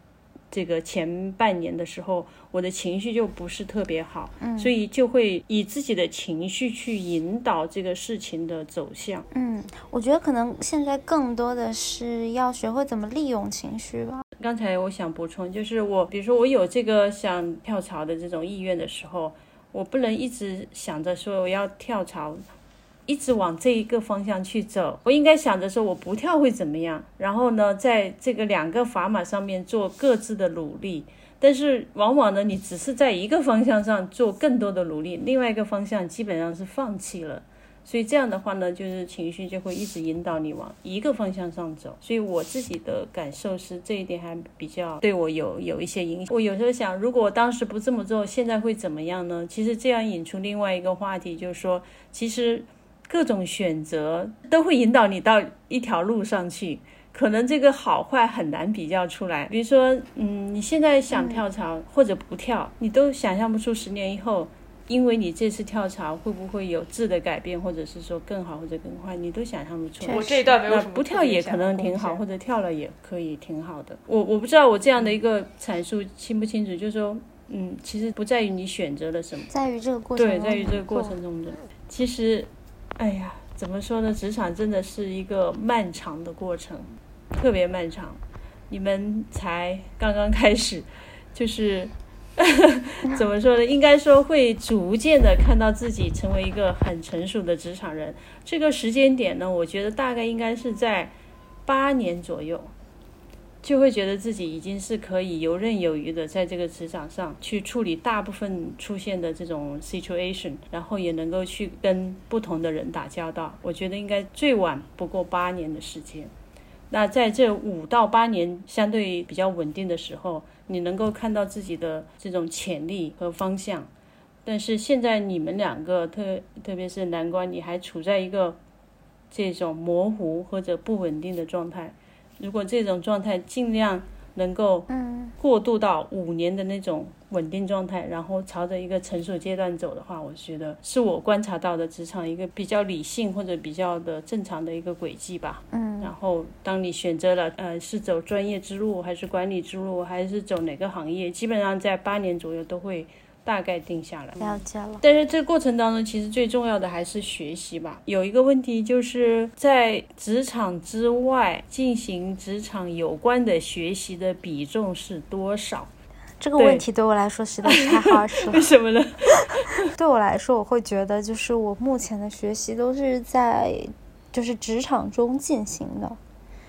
这个前半年的时候，我的情绪就不是特别好，嗯所以就会以自己的情绪去引导这个事情的走向。嗯，我觉得可能现在更多的是要学会怎么利用情绪吧。刚才我想补充，就是我，比如说我有这个想跳槽的这种意愿的时候，我不能一直想着说我要跳槽，一直往这一个方向去走。我应该想着说我不跳会怎么样，然后呢，在这个两个砝码上面做各自的努力。但是往往呢，你只是在一个方向上做更多的努力，另外一个方向基本上是放弃了。所以这样的话呢，就是情绪就会一直引导你往一个方向上走。所以我自己的感受是这一点还比较对我有有一些影响。我有时候想，如果当时不这么做，现在会怎么样呢？其实这样引出另外一个话题，就是说，其实各种选择都会引导你到一条路上去。可能这个好坏很难比较出来。比如说，嗯，你现在想跳槽或者不跳，你都想象不出十年以后。因为你这次跳槽会不会有质的改变，或者是说更好或者更坏，你都想象不出来。我这一段没有什么不跳也可能挺好，或者跳了也可以挺好的。我我不知道我这样的一个阐述清不清楚，就是说，嗯，其实不在于你选择了什么，在于这个过程对，在于这个过程中的。其实，哎呀，怎么说呢？职场真的是一个漫长的过程，特别漫长。你们才刚刚开始，就是 怎么说呢？应该说会逐渐的看到自己成为一个很成熟的职场人。这个时间点呢，我觉得大概应该是在八年左右。就会觉得自己已经是可以游刃有余的在这个职场上去处理大部分出现的这种 situation，然后也能够去跟不同的人打交道。我觉得应该最晚不过八年的时间。那在这五到八年相对比较稳定的时候，你能够看到自己的这种潜力和方向。但是现在你们两个特特别是南关，你还处在一个这种模糊或者不稳定的状态。如果这种状态尽量能够过渡到五年的那种稳定状态，然后朝着一个成熟阶段走的话，我觉得是我观察到的职场一个比较理性或者比较的正常的一个轨迹吧。嗯，然后当你选择了呃是走专业之路，还是管理之路，还是走哪个行业，基本上在八年左右都会。大概定下来，了解了。但是这过程当中，其实最重要的还是学习吧。有一个问题就是在职场之外进行职场有关的学习的比重是多少？这个问题对我来说实在是太好了。为什么呢？对我来说，我会觉得就是我目前的学习都是在就是职场中进行的，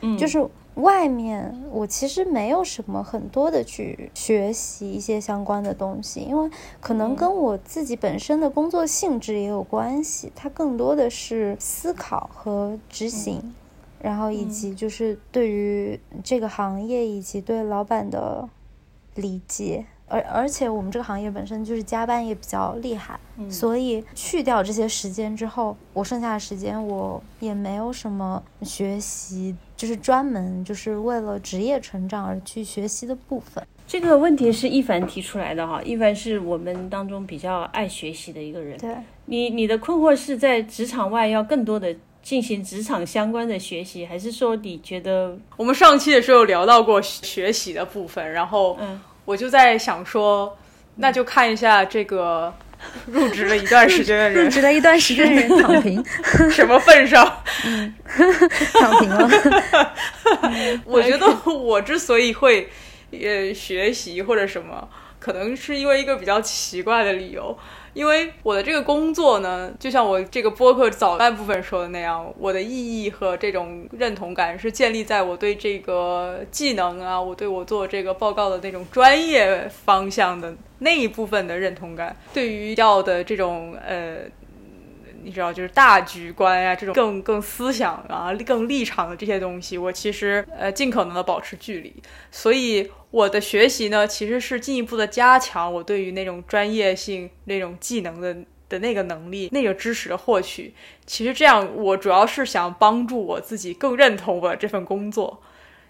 嗯，就是。外面我其实没有什么很多的去学习一些相关的东西，因为可能跟我自己本身的工作性质也有关系。它更多的是思考和执行，然后以及就是对于这个行业以及对老板的理解。而而且我们这个行业本身就是加班也比较厉害，所以去掉这些时间之后，我剩下的时间我也没有什么学习，就是专门就是为了职业成长而去学习的部分。这个问题是一凡提出来的哈，一凡是我们当中比较爱学习的一个人。对，你你的困惑是在职场外要更多的进行职场相关的学习，还是说你觉得我们上期的时候聊到过学习的部分，然后嗯。我就在想说，那就看一下这个入职了一段时间的人，入职了一段时间的人躺平，什么份上？嗯，躺平了。我觉得我之所以会呃学习或者什么，可能是因为一个比较奇怪的理由。因为我的这个工作呢，就像我这个播客早半部分说的那样，我的意义和这种认同感是建立在我对这个技能啊，我对我做这个报告的那种专业方向的那一部分的认同感。对于要的这种呃。你知道，就是大局观呀，这种更更思想啊、更立场的这些东西，我其实呃尽可能的保持距离。所以我的学习呢，其实是进一步的加强我对于那种专业性、那种技能的的那个能力、那个知识的获取。其实这样，我主要是想帮助我自己更认同我这份工作，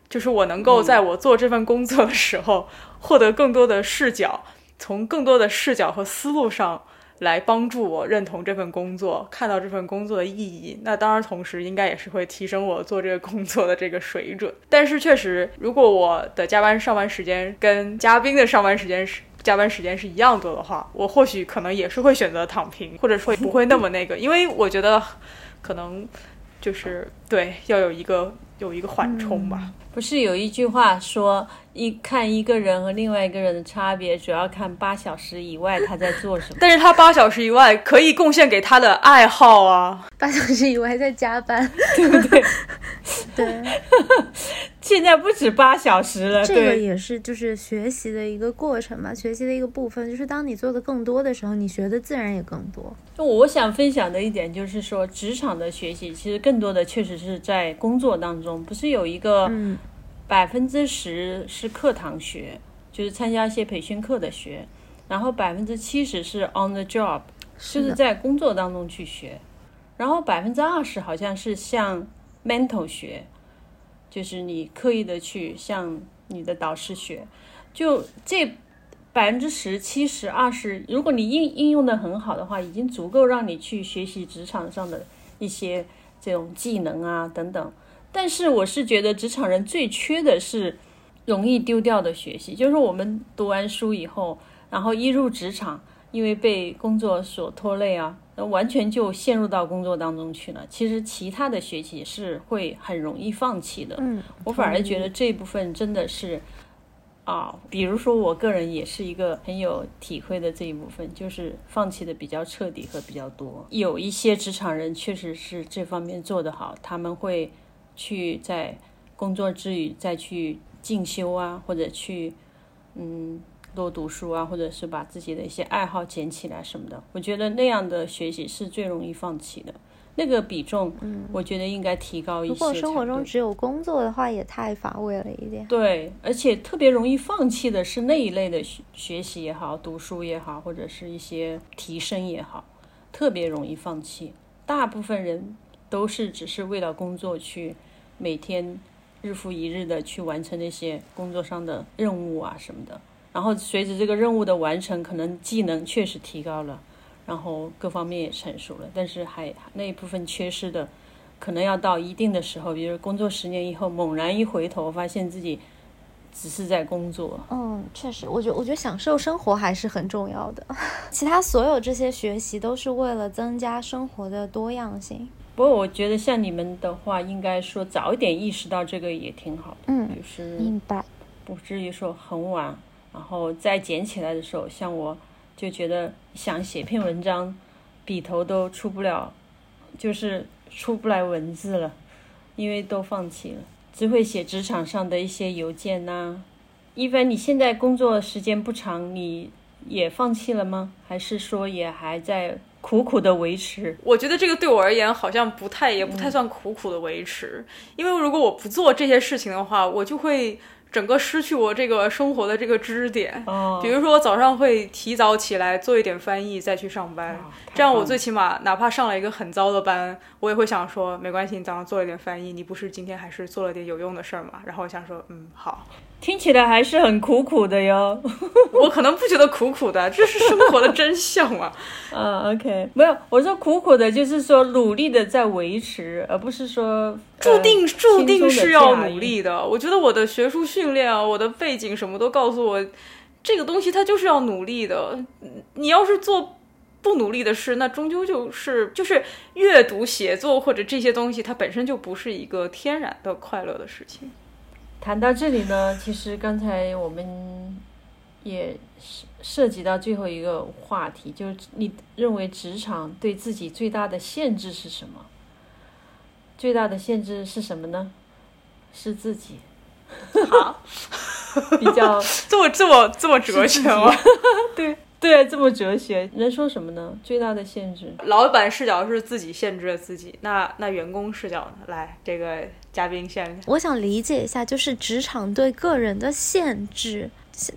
就是我能够在我做这份工作的时候，获得更多的视角，从更多的视角和思路上。来帮助我认同这份工作，看到这份工作的意义。那当然，同时应该也是会提升我做这个工作的这个水准。但是，确实，如果我的加班上班时间跟嘉宾的上班时间是加班时间是一样多的话，我或许可能也是会选择躺平，或者说不会那么那个，因为我觉得可能就是对要有一个有一个缓冲吧。不是有一句话说？一看一个人和另外一个人的差别，主要看八小时以外他在做什么。但是他八小时以外可以贡献给他的爱好啊，八小时以外在加班，对不对？对，现在不止八小时了。这个也是就是学习的一个过程嘛，学习的一个部分，就是当你做的更多的时候，你学的自然也更多。我想分享的一点就是说，职场的学习其实更多的确实是在工作当中，不是有一个嗯。百分之十是课堂学，就是参加一些培训课的学，然后百分之七十是 on the job，就是在工作当中去学，然后百分之二十好像是像 mental 学，就是你刻意的去向你的导师学，就这百分之十、七十、二十，如果你应应用的很好的话，已经足够让你去学习职场上的一些这种技能啊等等。但是我是觉得职场人最缺的是容易丢掉的学习，就是我们读完书以后，然后一入职场，因为被工作所拖累啊，完全就陷入到工作当中去了。其实其他的学习是会很容易放弃的。嗯，我反而觉得这部分真的是啊，比如说我个人也是一个很有体会的这一部分，就是放弃的比较彻底和比较多。有一些职场人确实是这方面做得好，他们会。去在工作之余再去进修啊，或者去嗯多读书啊，或者是把自己的一些爱好捡起来什么的。我觉得那样的学习是最容易放弃的。那个比重，嗯，我觉得应该提高一些。如果生活中只有工作的话，也太乏味了一点。对，而且特别容易放弃的是那一类的学学习也好，读书也好，或者是一些提升也好，特别容易放弃。大部分人都是只是为了工作去每天日复一日的去完成那些工作上的任务啊什么的，然后随着这个任务的完成，可能技能确实提高了。然后各方面也成熟了，但是还那一部分缺失的，可能要到一定的时候，比如工作十年以后，猛然一回头，发现自己只是在工作。嗯，确实，我觉我觉得享受生活还是很重要的。其他所有这些学习都是为了增加生活的多样性。不过我觉得像你们的话，应该说早一点意识到这个也挺好的。嗯，就是明白，不至于说很晚，然后再捡起来的时候，像我。就觉得想写篇文章，笔头都出不了，就是出不来文字了，因为都放弃了，只会写职场上的一些邮件呐。一凡，你现在工作时间不长，你也放弃了吗？还是说也还在苦苦的维持？我觉得这个对我而言好像不太，也不太算苦苦的维持，因为如果我不做这些事情的话，我就会。整个失去我这个生活的这个支点，比如说我早上会提早起来做一点翻译，再去上班，这样我最起码哪怕上了一个很糟的班，我也会想说没关系，你早上做了点翻译，你不是今天还是做了点有用的事儿嘛？然后我想说，嗯，好。听起来还是很苦苦的哟，我可能不觉得苦苦的，这是生活的真相嘛。嗯，OK，没有，我说苦苦的，就是说努力的在维持，而不是说注定注定是要努力的。我觉得我的学术训练啊，我的背景什么都告诉我，这个东西它就是要努力的。你要是做不努力的事，那终究就是就是阅读、写作或者这些东西，它本身就不是一个天然的快乐的事情。谈到这里呢，其实刚才我们也涉涉及到最后一个话题，就是你认为职场对自己最大的限制是什么？最大的限制是什么呢？是自己。好，比较这么这么这么哲学吗？对。对，这么哲学，能说什么呢？最大的限制，老板视角是自己限制了自己，那那员工视角呢？来，这个嘉宾先，我想理解一下，就是职场对个人的限制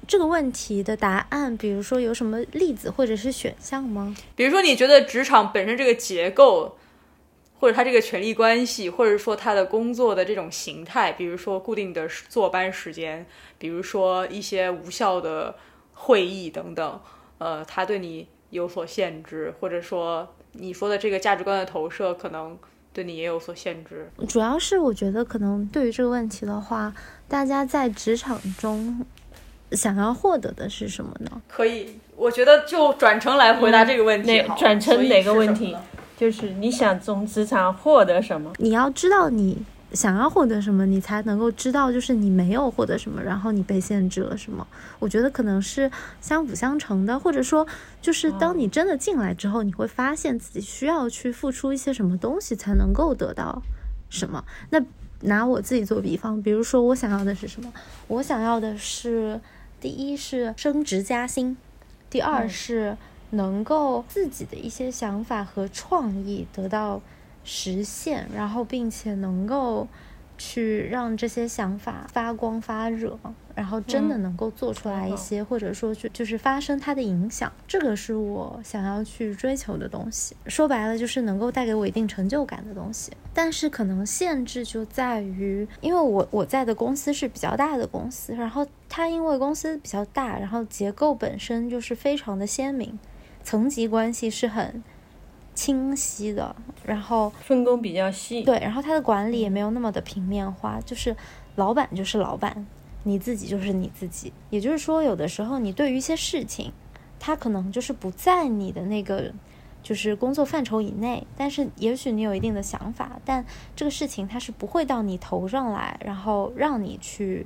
这个问题的答案，比如说有什么例子或者是选项吗？比如说，你觉得职场本身这个结构，或者它这个权力关系，或者说他的工作的这种形态，比如说固定的坐班时间，比如说一些无效的会议等等。呃，他对你有所限制，或者说你说的这个价值观的投射，可能对你也有所限制。主要是我觉得，可能对于这个问题的话，大家在职场中想要获得的是什么呢？可以，我觉得就转成来回答这个问题。转成哪个问题？就是你想从职场获得什么？你要知道你。想要获得什么，你才能够知道，就是你没有获得什么，然后你被限制了什么。我觉得可能是相辅相成的，或者说，就是当你真的进来之后，你会发现自己需要去付出一些什么东西才能够得到什么。那拿我自己做比方，比如说我想要的是什么？我想要的是，第一是升职加薪，第二是能够自己的一些想法和创意得到。实现，然后并且能够去让这些想法发光发热，然后真的能够做出来一些，或者说就就是发生它的影响，这个是我想要去追求的东西。说白了，就是能够带给我一定成就感的东西。但是可能限制就在于，因为我我在的公司是比较大的公司，然后它因为公司比较大，然后结构本身就是非常的鲜明，层级关系是很。清晰的，然后分工比较细，对，然后他的管理也没有那么的平面化，就是老板就是老板，你自己就是你自己。也就是说，有的时候你对于一些事情，他可能就是不在你的那个就是工作范畴以内，但是也许你有一定的想法，但这个事情它是不会到你头上来，然后让你去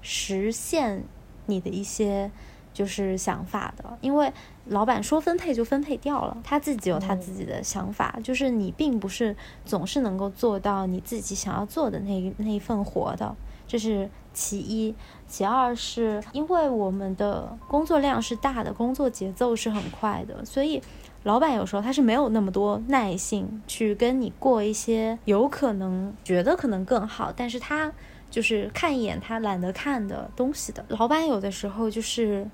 实现你的一些。就是想法的，因为老板说分配就分配掉了，他自己有他自己的想法，就是你并不是总是能够做到你自己想要做的那那一份活的，这是其一。其二是因为我们的工作量是大的，工作节奏是很快的，所以老板有时候他是没有那么多耐性去跟你过一些有可能觉得可能更好，但是他就是看一眼他懒得看的东西的。老板有的时候就是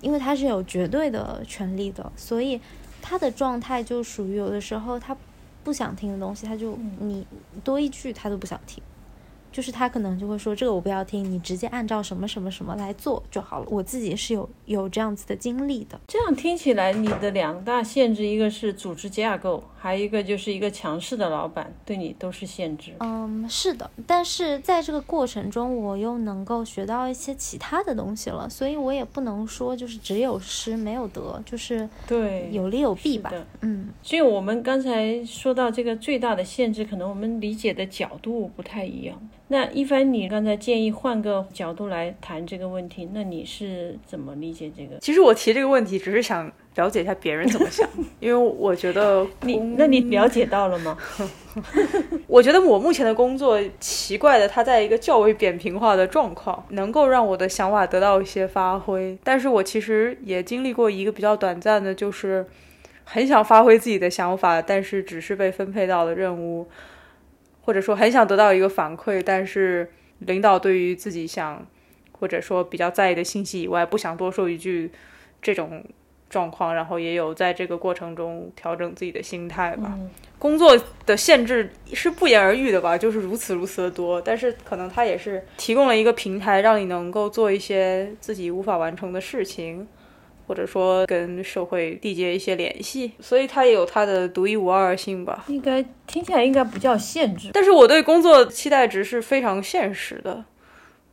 因为他是有绝对的权利的，所以他的状态就属于有的时候他不想听的东西，他就你多一句他都不想听。就是他可能就会说这个我不要听，你直接按照什么什么什么来做就好了。我自己是有有这样子的经历的。这样听起来，你的两大限制，一个是组织架构，还有一个就是一个强势的老板对你都是限制。嗯，是的。但是在这个过程中，我又能够学到一些其他的东西了，所以我也不能说就是只有失没有得，就是对有利有弊吧。嗯。所以我们刚才说到这个最大的限制，可能我们理解的角度不太一样。那一帆，你刚才建议换个角度来谈这个问题，那你是怎么理解这个？其实我提这个问题，只是想了解一下别人怎么想，因为我觉得你，那你了解到了吗？我觉得我目前的工作奇怪的，它在一个较为扁平化的状况，能够让我的想法得到一些发挥。但是我其实也经历过一个比较短暂的，就是很想发挥自己的想法，但是只是被分配到了任务。或者说很想得到一个反馈，但是领导对于自己想或者说比较在意的信息以外，不想多说一句，这种状况，然后也有在这个过程中调整自己的心态吧。工作的限制是不言而喻的吧，就是如此如此的多，但是可能它也是提供了一个平台，让你能够做一些自己无法完成的事情。或者说跟社会缔结一些联系，所以它也有它的独一无二性吧。应该听起来应该不叫限制，但是我对工作期待值是非常现实的，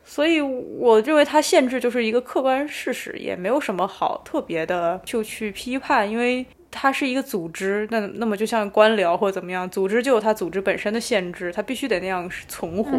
所以我认为它限制就是一个客观事实，也没有什么好特别的就去批判，因为。它是一个组织，那那么就像官僚或者怎么样，组织就有它组织本身的限制，它必须得那样存活。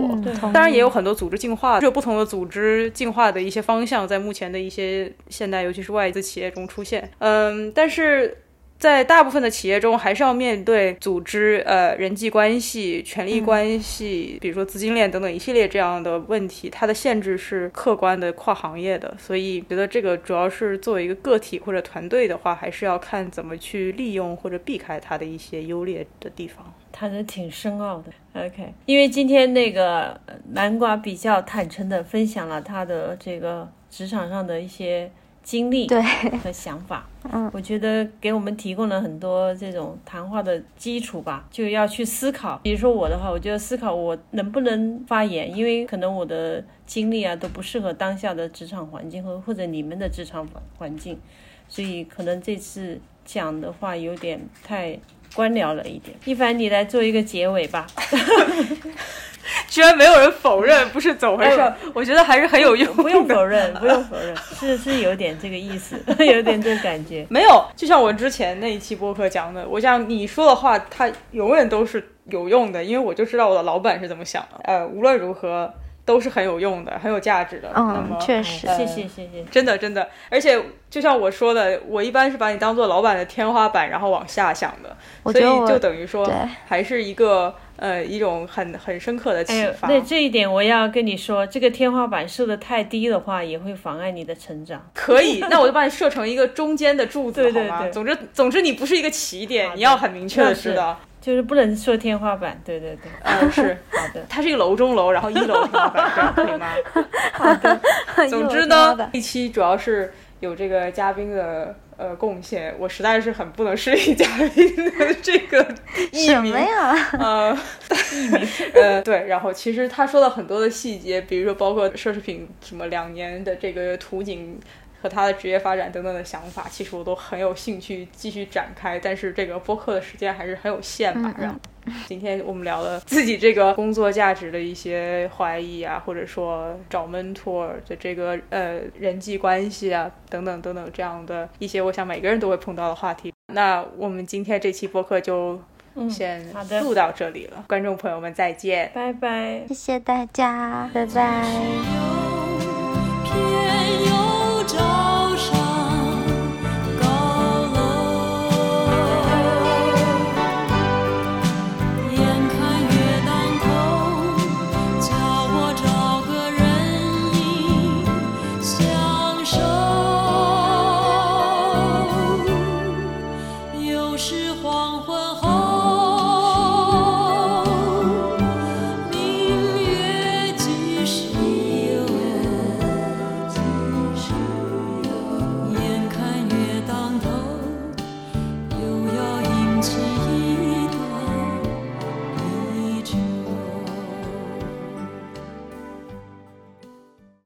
当然也有很多组织进化，有不同的组织进化的一些方向，在目前的一些现代，尤其是外资企业中出现。嗯，但是。在大部分的企业中，还是要面对组织、呃人际关系、权力关系，比如说资金链等等一系列这样的问题。它的限制是客观的、跨行业的，所以觉得这个主要是作为一个个体或者团队的话，还是要看怎么去利用或者避开它的一些优劣的地方。谈的挺深奥的。OK，因为今天那个南瓜比较坦诚的分享了他的这个职场上的一些。经历和想法，嗯，我觉得给我们提供了很多这种谈话的基础吧，就要去思考。比如说我的话，我就要思考我能不能发言，因为可能我的经历啊都不适合当下的职场环境和或者你们的职场环境，所以可能这次讲的话有点太官僚了一点。一凡，你来做一个结尾吧。居然没有人否认，不是怎么回事？我觉得还是很有用。不用否认，不用否认，是是有点这个意思，有点这个感觉。没有，就像我之前那一期播客讲的，我想你说的话，它永远都是有用的，因为我就知道我的老板是怎么想的。呃，无论如何都是很有用的，很有价值的。嗯，确实，谢谢谢谢，真的真的。而且就像我说的，我一般是把你当做老板的天花板，然后往下想的，所以就等于说还是一个。呃，一种很很深刻的启发。那这一点我要跟你说，这个天花板设的太低的话，也会妨碍你的成长。可以，那我就把你设成一个中间的柱子，好吗？总之，总之你不是一个起点，你要很明确的知道，就是不能说天花板。对对对，嗯，是好的。它是一个楼中楼，然后一楼天花板，可以吗？好的。总之呢，一期主要是有这个嘉宾的。呃，贡献我实在是很不能适应嘉宾的这个什么呀？呃，艺名呃，对。然后其实他说了很多的细节，比如说包括奢侈品什么两年的这个图景。和他的职业发展等等的想法，其实我都很有兴趣继续展开，但是这个播客的时间还是很有限吧。然后 今天我们聊了自己这个工作价值的一些怀疑啊，或者说找 mentor 的这个呃人际关系啊等等等等这样的一些，我想每个人都会碰到的话题。那我们今天这期播客就先录到这里了，观众朋友们再见，拜拜，谢谢大家，拜拜。